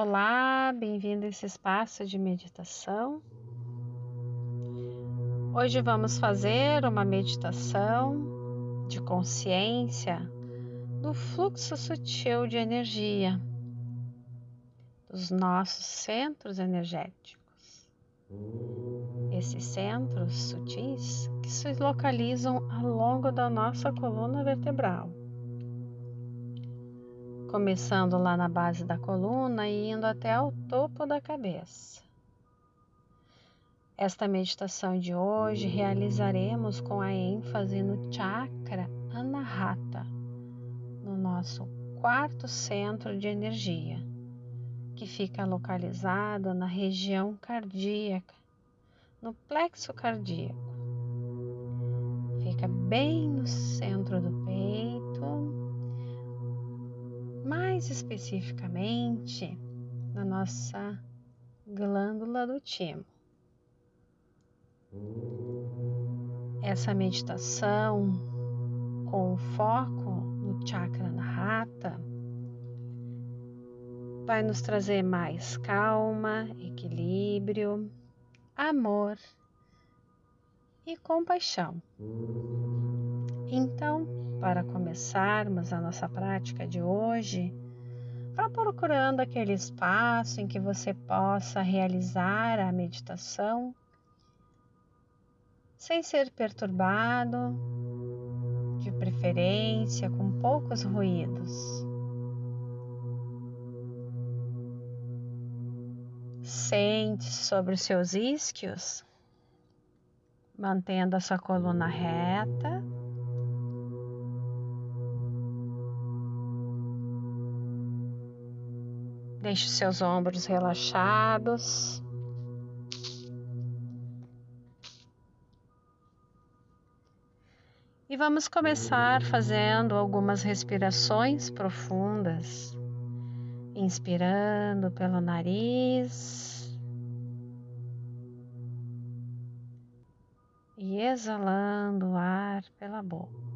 Olá, bem-vindo a esse espaço de meditação. Hoje vamos fazer uma meditação de consciência do fluxo sutil de energia dos nossos centros energéticos. Esses centros sutis que se localizam ao longo da nossa coluna vertebral começando lá na base da coluna e indo até o topo da cabeça. Esta meditação de hoje realizaremos com a ênfase no chakra Anahata, no nosso quarto centro de energia, que fica localizado na região cardíaca, no plexo cardíaco. Fica bem no centro do peito mais especificamente na nossa glândula do timo. Essa meditação com foco no chakra na rata vai nos trazer mais calma, equilíbrio, amor e compaixão. Então, para começarmos a nossa prática de hoje, vá procurando aquele espaço em que você possa realizar a meditação sem ser perturbado, de preferência com poucos ruídos. Sente sobre os seus isquios, mantendo a sua coluna reta Deixe seus ombros relaxados. E vamos começar fazendo algumas respirações profundas, inspirando pelo nariz e exalando o ar pela boca.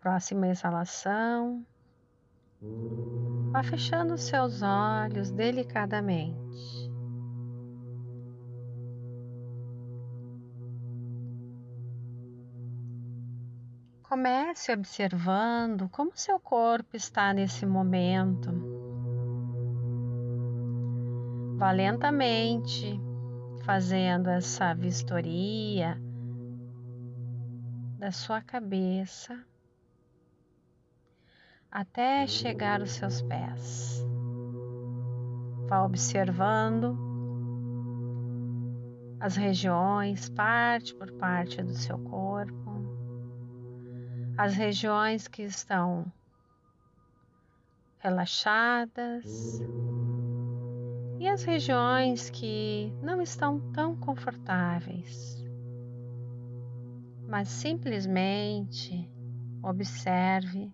Próxima exalação, vá fechando seus olhos delicadamente. Comece observando como seu corpo está nesse momento. Vá lentamente fazendo essa vistoria da sua cabeça até chegar aos seus pés. Vá observando as regiões, parte por parte do seu corpo, as regiões que estão relaxadas e as regiões que não estão tão confortáveis, mas simplesmente observe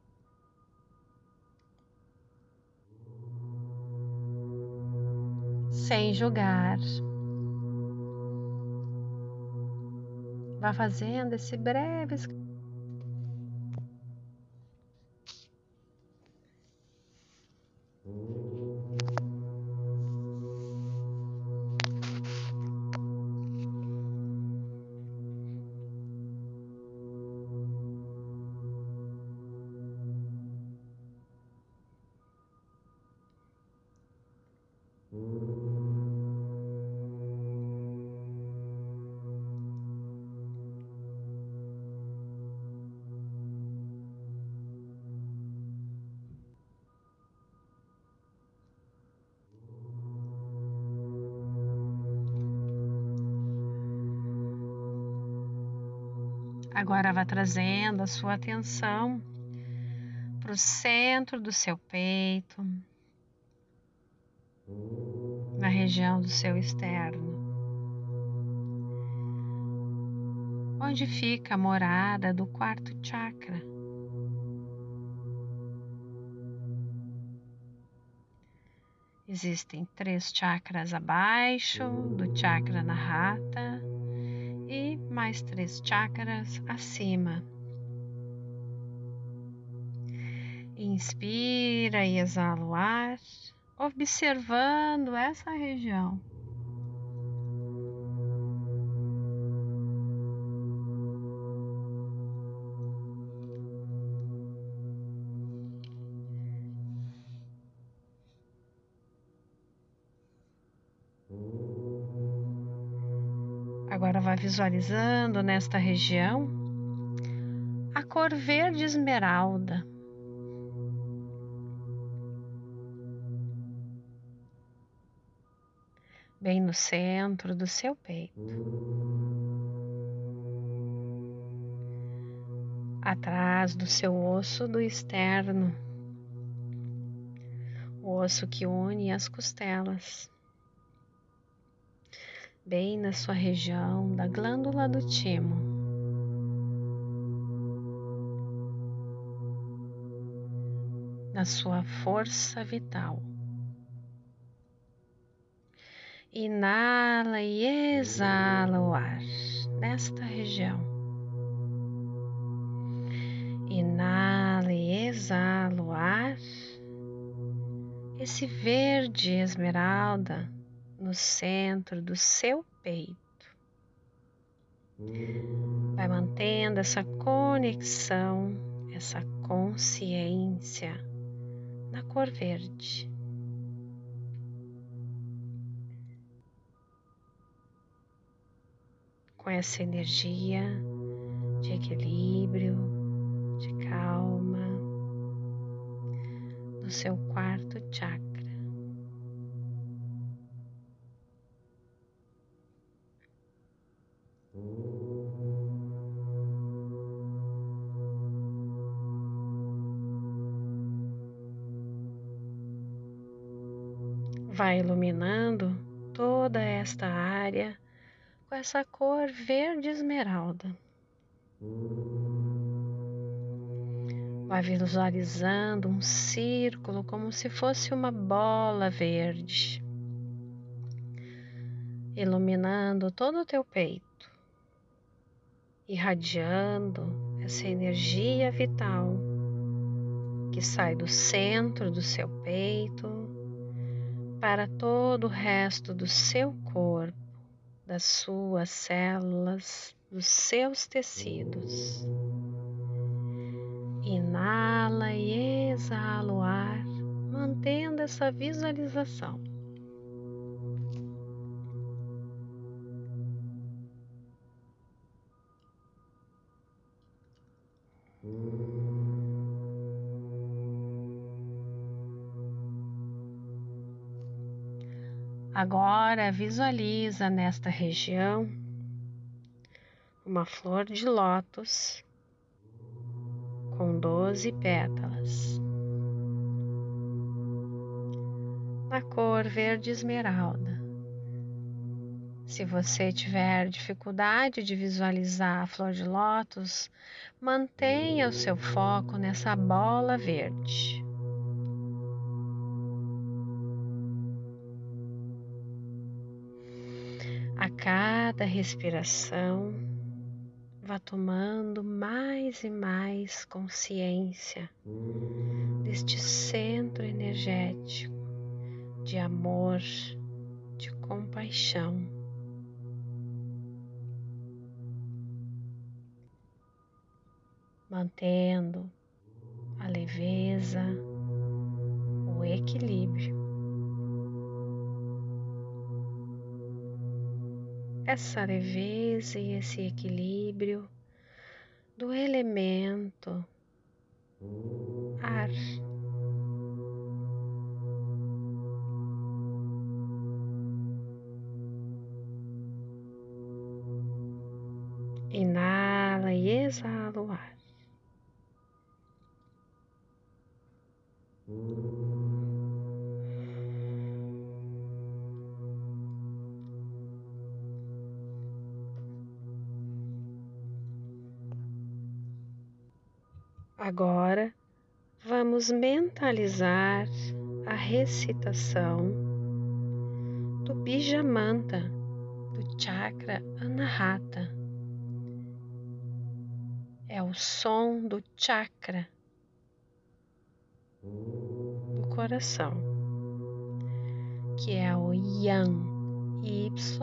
sem julgar. Vá fazendo esse breve Agora vá trazendo a sua atenção para o centro do seu peito, na região do seu externo, onde fica a morada do quarto chakra. Existem três chakras abaixo do chakra na rata e mais três chakras acima. Inspira e exala o ar, observando essa região. Agora vá visualizando nesta região a cor verde esmeralda. Bem no centro do seu peito. Atrás do seu osso do externo, o osso que une as costelas bem na sua região da glândula do timo. Na sua força vital. Inala e exala o ar nesta região. Inala e exala o ar. Esse verde esmeralda no centro do seu peito. Vai mantendo essa conexão, essa consciência na cor verde. Com essa energia de equilíbrio, de calma, no seu quarto chakra. Vai iluminando toda esta área com essa cor verde esmeralda. Vai visualizando um círculo como se fosse uma bola verde, iluminando todo o teu peito, irradiando essa energia vital que sai do centro do seu peito para todo o resto do seu corpo, das suas células, dos seus tecidos. Inala e exala o ar, mantendo essa visualização. Agora visualiza nesta região uma flor de lótus com doze pétalas, na cor verde esmeralda. Se você tiver dificuldade de visualizar a flor de lótus, mantenha o seu foco nessa bola verde. A cada respiração, vá tomando mais e mais consciência deste centro energético de amor, de compaixão. Mantendo a leveza, o equilíbrio. essa leveza e esse equilíbrio do elemento ar. Inala e exala o ar. Agora vamos mentalizar a recitação do Bijamanta do chakra Anahata. É o som do chakra do coração, que é o Yam, Y-A-M.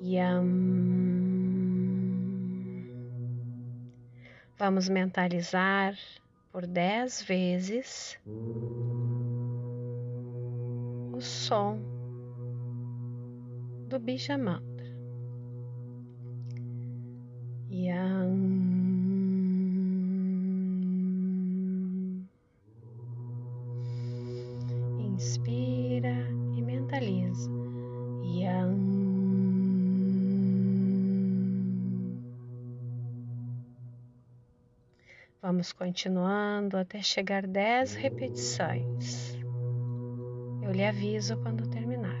Yam. Vamos mentalizar por dez vezes o som do Bija. Yang. Vamos continuando até chegar dez repetições. Eu lhe aviso quando terminar.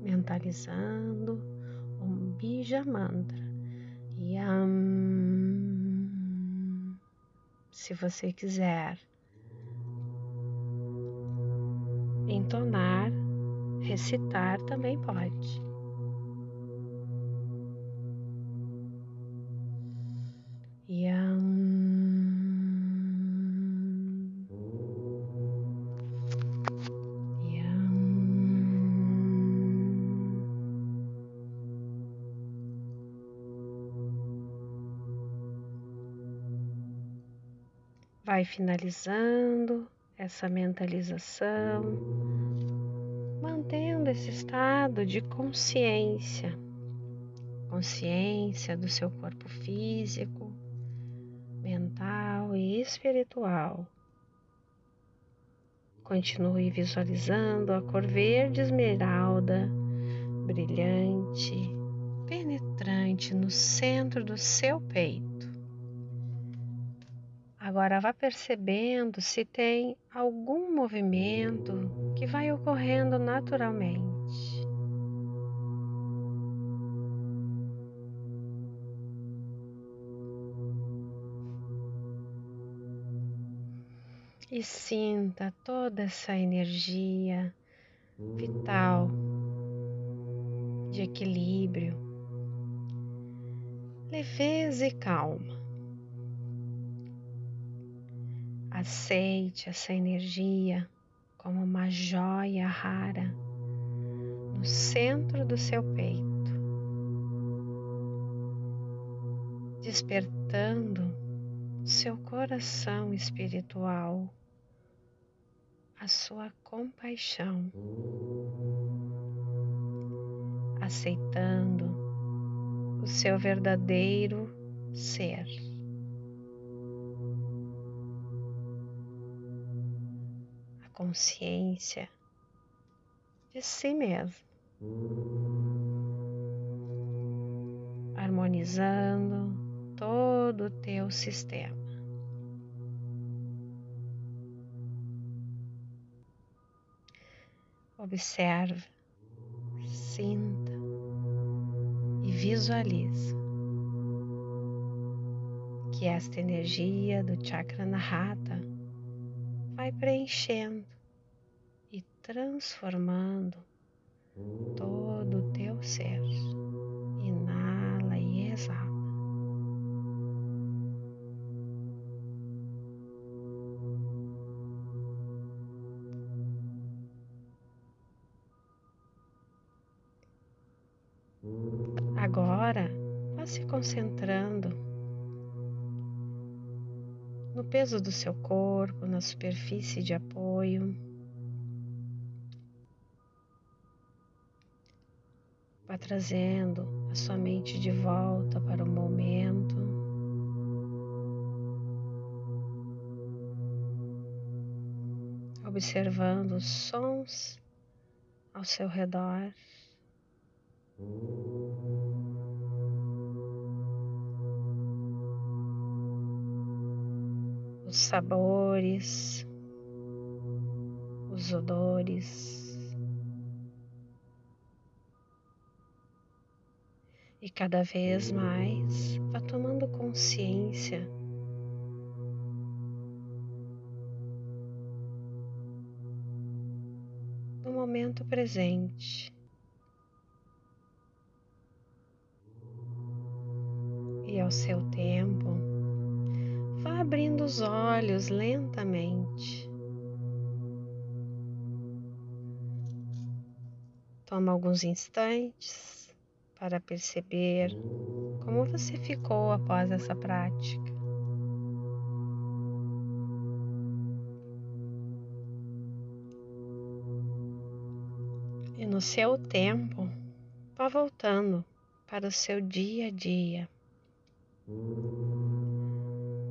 Mentalizando um bija mantra. Yam. Se você quiser entonar, recitar também pode. Vai finalizando essa mentalização, mantendo esse estado de consciência, consciência do seu corpo físico, mental e espiritual. Continue visualizando a cor verde esmeralda, brilhante, penetrante no centro do seu peito. Agora vá percebendo se tem algum movimento que vai ocorrendo naturalmente. E sinta toda essa energia vital de equilíbrio, leveza e calma. Aceite essa energia como uma joia rara no centro do seu peito, despertando seu coração espiritual, a sua compaixão, aceitando o seu verdadeiro ser. Consciência de si mesmo, harmonizando todo o teu sistema. Observe, sinta e visualize que esta energia do chakra Nahata vai preenchendo e transformando todo o teu ser. Inala e exala. Agora, vá se concentrando no peso do seu corpo, na superfície de apoio. Vá trazendo a sua mente de volta para o momento. Observando os sons ao seu redor. Os sabores, os odores. E cada vez mais vá tomando consciência do momento presente. E ao seu tempo, vá abrindo os olhos lentamente. Toma alguns instantes para perceber como você ficou após essa prática. E no seu tempo, vá voltando para o seu dia a dia.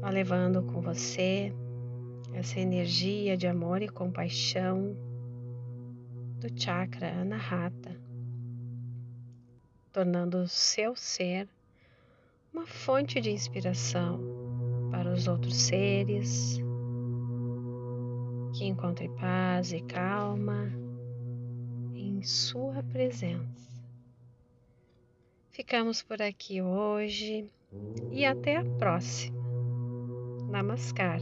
Vá levando com você essa energia de amor e compaixão do chakra Anahata tornando o seu ser uma fonte de inspiração para os outros seres, que encontre paz e calma em Sua presença. Ficamos por aqui hoje e até a próxima. Namaskar.